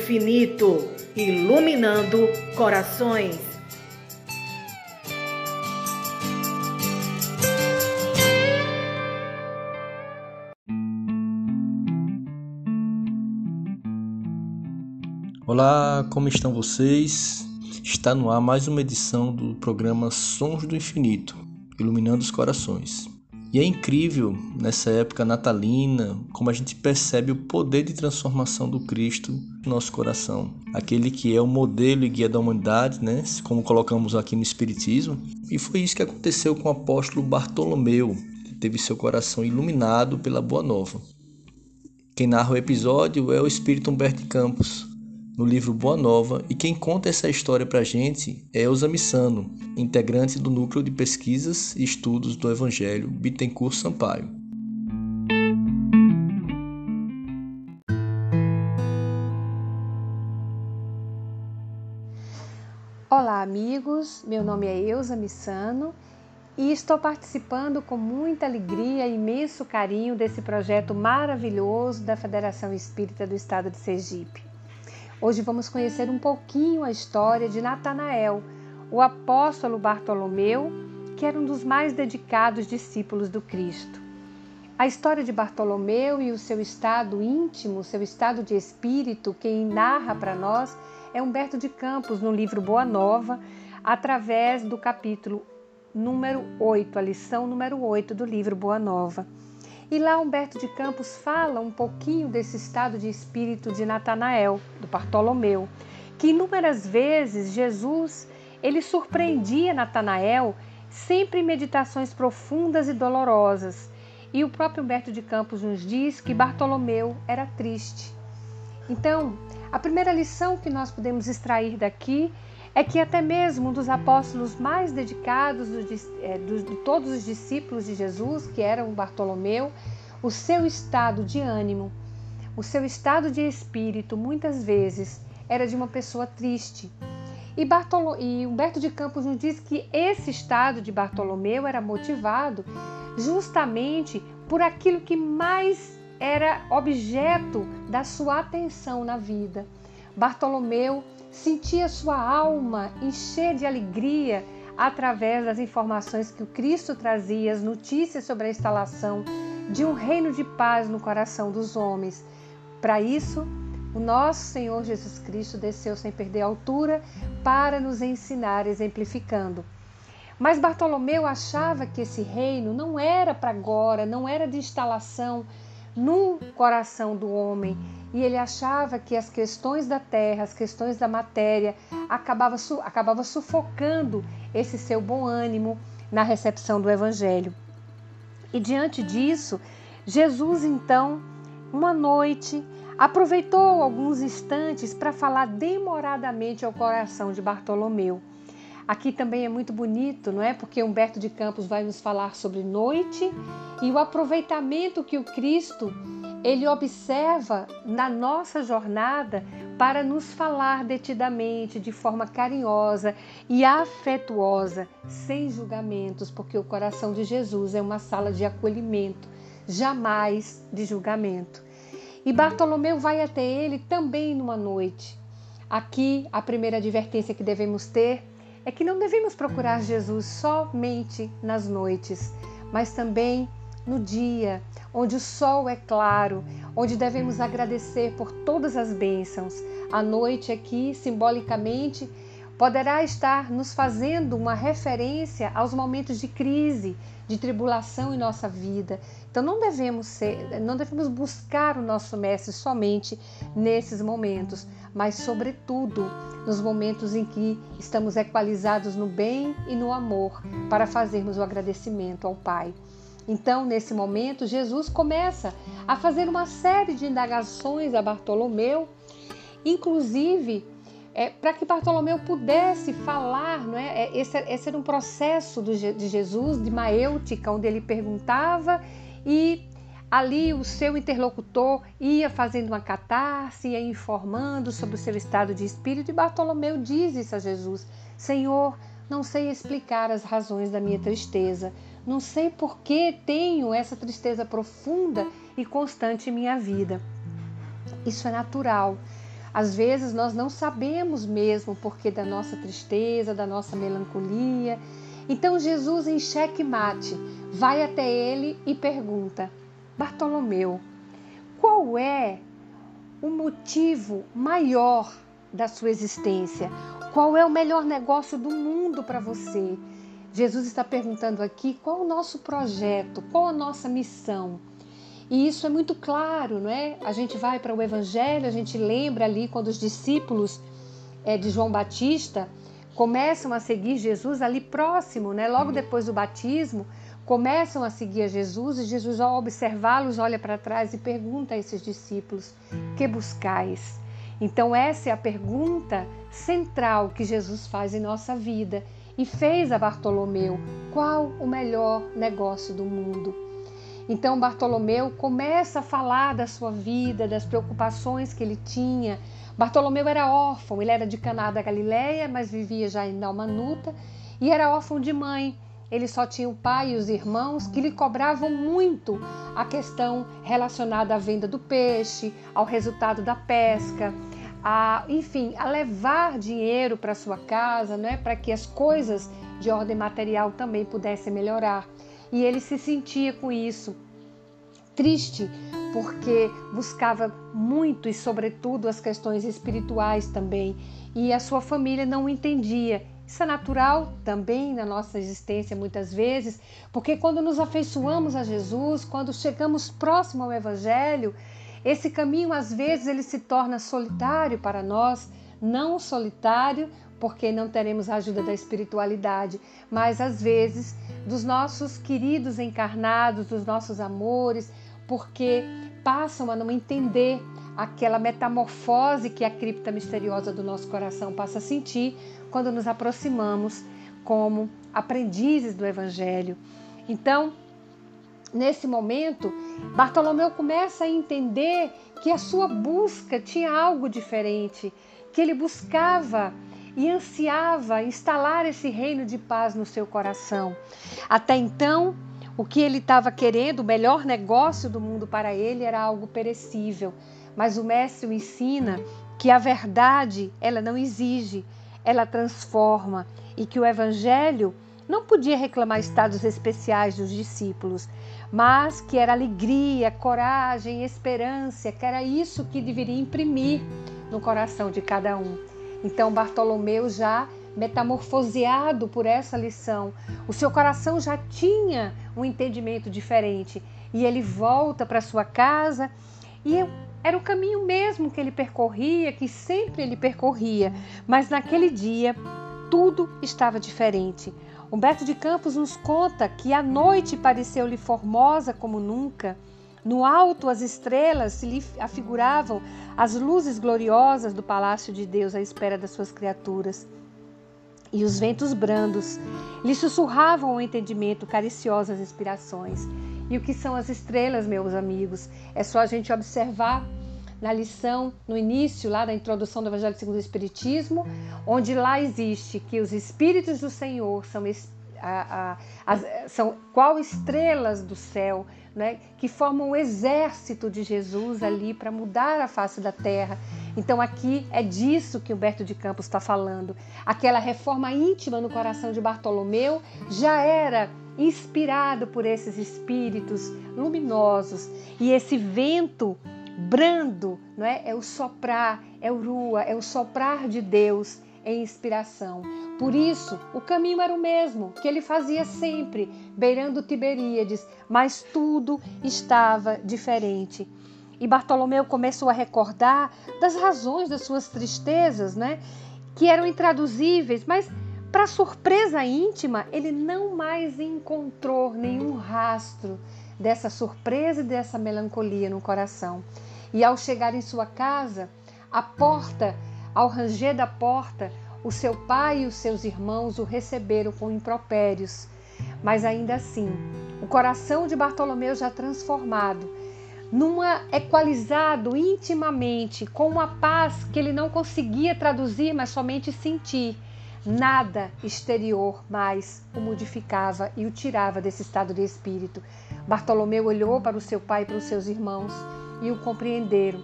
infinito, iluminando corações. Olá, como estão vocês? Está no ar mais uma edição do programa Sons do Infinito, iluminando os corações. E é incrível nessa época natalina como a gente percebe o poder de transformação do Cristo no nosso coração. Aquele que é o modelo e guia da humanidade, né? como colocamos aqui no Espiritismo. E foi isso que aconteceu com o apóstolo Bartolomeu, que teve seu coração iluminado pela Boa Nova. Quem narra o episódio é o Espírito Humberto Campos, no livro Boa Nova, e quem conta essa história para a gente é Elza Missano, integrante do Núcleo de Pesquisas e Estudos do Evangelho Bittencourt Sampaio. Olá, amigos. Meu nome é Elza Missano e estou participando com muita alegria e imenso carinho desse projeto maravilhoso da Federação Espírita do Estado de Sergipe. Hoje vamos conhecer um pouquinho a história de Natanael, o apóstolo Bartolomeu, que era um dos mais dedicados discípulos do Cristo. A história de Bartolomeu e o seu estado íntimo, seu estado de espírito, quem narra para nós é Humberto de Campos no livro Boa Nova, através do capítulo número 8, a lição número 8 do livro Boa Nova. E lá Humberto de Campos fala um pouquinho desse estado de espírito de Natanael, do Bartolomeu, que inúmeras vezes Jesus ele surpreendia Natanael sempre em meditações profundas e dolorosas. E o próprio Humberto de Campos nos diz que Bartolomeu era triste. Então, a primeira lição que nós podemos extrair daqui é que até mesmo um dos apóstolos mais dedicados é, de todos os discípulos de Jesus, que era o Bartolomeu, o seu estado de ânimo, o seu estado de espírito, muitas vezes era de uma pessoa triste. E, Bartolo... e Humberto de Campos nos diz que esse estado de Bartolomeu era motivado justamente por aquilo que mais era objeto da sua atenção na vida. Bartolomeu sentia sua alma encher de alegria através das informações que o Cristo trazia, as notícias sobre a instalação de um reino de paz no coração dos homens. Para isso, o nosso Senhor Jesus Cristo desceu sem perder a altura para nos ensinar, exemplificando. Mas Bartolomeu achava que esse reino não era para agora, não era de instalação no coração do homem, e ele achava que as questões da terra, as questões da matéria, acabava, acabava sufocando esse seu bom ânimo na recepção do Evangelho. E diante disso, Jesus então, uma noite, aproveitou alguns instantes para falar demoradamente ao coração de Bartolomeu. Aqui também é muito bonito, não é? Porque Humberto de Campos vai nos falar sobre noite e o aproveitamento que o Cristo ele observa na nossa jornada para nos falar detidamente, de forma carinhosa e afetuosa, sem julgamentos, porque o coração de Jesus é uma sala de acolhimento, jamais de julgamento. E Bartolomeu vai até ele também numa noite. Aqui, a primeira advertência que devemos ter é que não devemos procurar Jesus somente nas noites, mas também no dia, onde o sol é claro, onde devemos agradecer por todas as bênçãos. A noite aqui, simbolicamente, poderá estar nos fazendo uma referência aos momentos de crise, de tribulação em nossa vida. Então não devemos ser, não devemos buscar o nosso mestre somente nesses momentos, mas sobretudo nos momentos em que estamos equalizados no bem e no amor, para fazermos o agradecimento ao Pai. Então, nesse momento, Jesus começa a fazer uma série de indagações a Bartolomeu, inclusive é, para que Bartolomeu pudesse falar, não é? é esse, esse era um processo do, de Jesus, de maêutica, onde ele perguntava e ali o seu interlocutor ia fazendo uma catarse, ia informando sobre o seu estado de espírito, e Bartolomeu diz isso a Jesus: Senhor, não sei explicar as razões da minha tristeza não sei por que tenho essa tristeza profunda e constante em minha vida. Isso é natural. Às vezes nós não sabemos mesmo porque da nossa tristeza, da nossa melancolia. Então Jesus, em xeque-mate, vai até ele e pergunta: Bartolomeu, qual é o motivo maior da sua existência? Qual é o melhor negócio do mundo para você? Jesus está perguntando aqui qual o nosso projeto, qual a nossa missão. E isso é muito claro, não é? A gente vai para o Evangelho, a gente lembra ali quando os discípulos é, de João Batista começam a seguir Jesus ali próximo, né? Logo depois do batismo, começam a seguir a Jesus e Jesus, ao observá-los, olha para trás e pergunta a esses discípulos: Que buscais? Então, essa é a pergunta central que Jesus faz em nossa vida e fez a Bartolomeu: Qual o melhor negócio do mundo? Então Bartolomeu começa a falar da sua vida, das preocupações que ele tinha. Bartolomeu era órfão, ele era de Caná da Galileia, mas vivia já em Dalmanuta e era órfão de mãe. Ele só tinha o pai e os irmãos que lhe cobravam muito a questão relacionada à venda do peixe, ao resultado da pesca, a, enfim, a levar dinheiro para sua casa, né, para que as coisas de ordem material também pudessem melhorar e ele se sentia com isso triste porque buscava muito e sobretudo as questões espirituais também e a sua família não entendia. Isso é natural também na nossa existência muitas vezes, porque quando nos afeiçoamos a Jesus, quando chegamos próximo ao evangelho, esse caminho às vezes ele se torna solitário para nós, não solitário porque não teremos a ajuda da espiritualidade, mas às vezes dos nossos queridos encarnados, dos nossos amores, porque passam a não entender aquela metamorfose que a cripta misteriosa do nosso coração passa a sentir quando nos aproximamos como aprendizes do Evangelho. Então, nesse momento, Bartolomeu começa a entender que a sua busca tinha algo diferente, que ele buscava e ansiava instalar esse reino de paz no seu coração. Até então, o que ele estava querendo, o melhor negócio do mundo para ele era algo perecível, mas o mestre o ensina que a verdade, ela não exige, ela transforma e que o evangelho não podia reclamar estados especiais dos discípulos, mas que era alegria, coragem, esperança, que era isso que deveria imprimir no coração de cada um. Então Bartolomeu já metamorfoseado por essa lição, o seu coração já tinha um entendimento diferente e ele volta para sua casa e era o caminho mesmo que ele percorria, que sempre ele percorria, mas naquele dia tudo estava diferente. Humberto de Campos nos conta que a noite pareceu-lhe formosa como nunca. No alto, as estrelas se lhe afiguravam as luzes gloriosas do palácio de Deus à espera das suas criaturas. E os ventos brandos lhe sussurravam ao entendimento cariciosas inspirações. E o que são as estrelas, meus amigos? É só a gente observar na lição, no início, lá da introdução do Evangelho segundo o Espiritismo, onde lá existe que os Espíritos do Senhor são, a, a, a, são qual estrelas do céu, né, que formam o exército de Jesus ali para mudar a face da terra. Então aqui é disso que Humberto de Campos está falando. Aquela reforma íntima no coração de Bartolomeu já era inspirado por esses espíritos luminosos e esse vento brando, não é? É o soprar, é o rua, é o soprar de Deus em inspiração. Por isso, o caminho era o mesmo que ele fazia sempre, beirando Tiberíades, mas tudo estava diferente. E Bartolomeu começou a recordar das razões das suas tristezas, né? Que eram intraduzíveis, mas para surpresa íntima, ele não mais encontrou nenhum rastro dessa surpresa e dessa melancolia no coração. E ao chegar em sua casa, a porta, ao ranger da porta, o seu pai e os seus irmãos o receberam com impropérios, mas ainda assim, o coração de Bartolomeu já transformado, numa equalizado intimamente, com uma paz que ele não conseguia traduzir, mas somente sentir. Nada exterior mais o modificava e o tirava desse estado de espírito. Bartolomeu olhou para o seu pai e para os seus irmãos e o compreenderam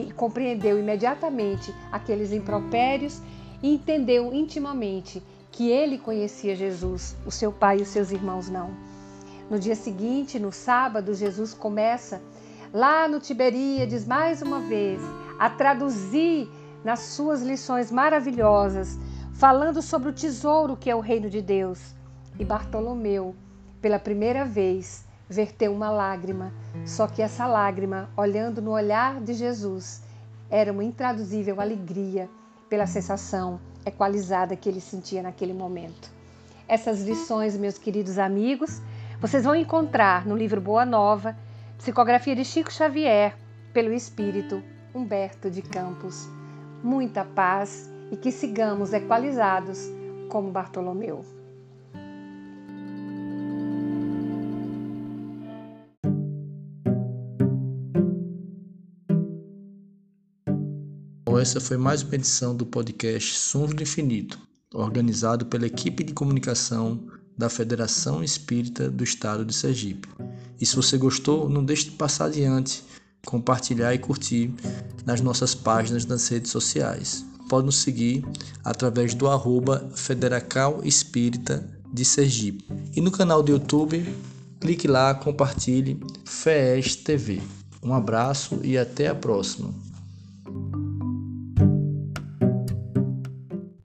e compreendeu imediatamente aqueles impropérios e entendeu intimamente que ele conhecia Jesus, o seu pai e os seus irmãos não. No dia seguinte, no sábado, Jesus começa lá no Tiberíades mais uma vez a traduzir nas suas lições maravilhosas, falando sobre o tesouro que é o reino de Deus. E Bartolomeu, pela primeira vez, verteu uma lágrima, só que essa lágrima, olhando no olhar de Jesus, era uma intraduzível alegria pela sensação equalizada que ele sentia naquele momento. Essas lições, meus queridos amigos, vocês vão encontrar no livro Boa Nova, psicografia de Chico Xavier, pelo espírito Humberto de Campos. Muita paz e que sigamos equalizados como Bartolomeu. Essa foi mais uma edição do podcast Sons do Infinito, organizado pela equipe de comunicação da Federação Espírita do Estado de Sergipe. E se você gostou, não deixe de passar adiante, compartilhar e curtir nas nossas páginas nas redes sociais. Pode nos seguir através do arroba Federacal Espírita de Sergipe. E no canal do YouTube, clique lá, compartilhe FES TV. Um abraço e até a próxima.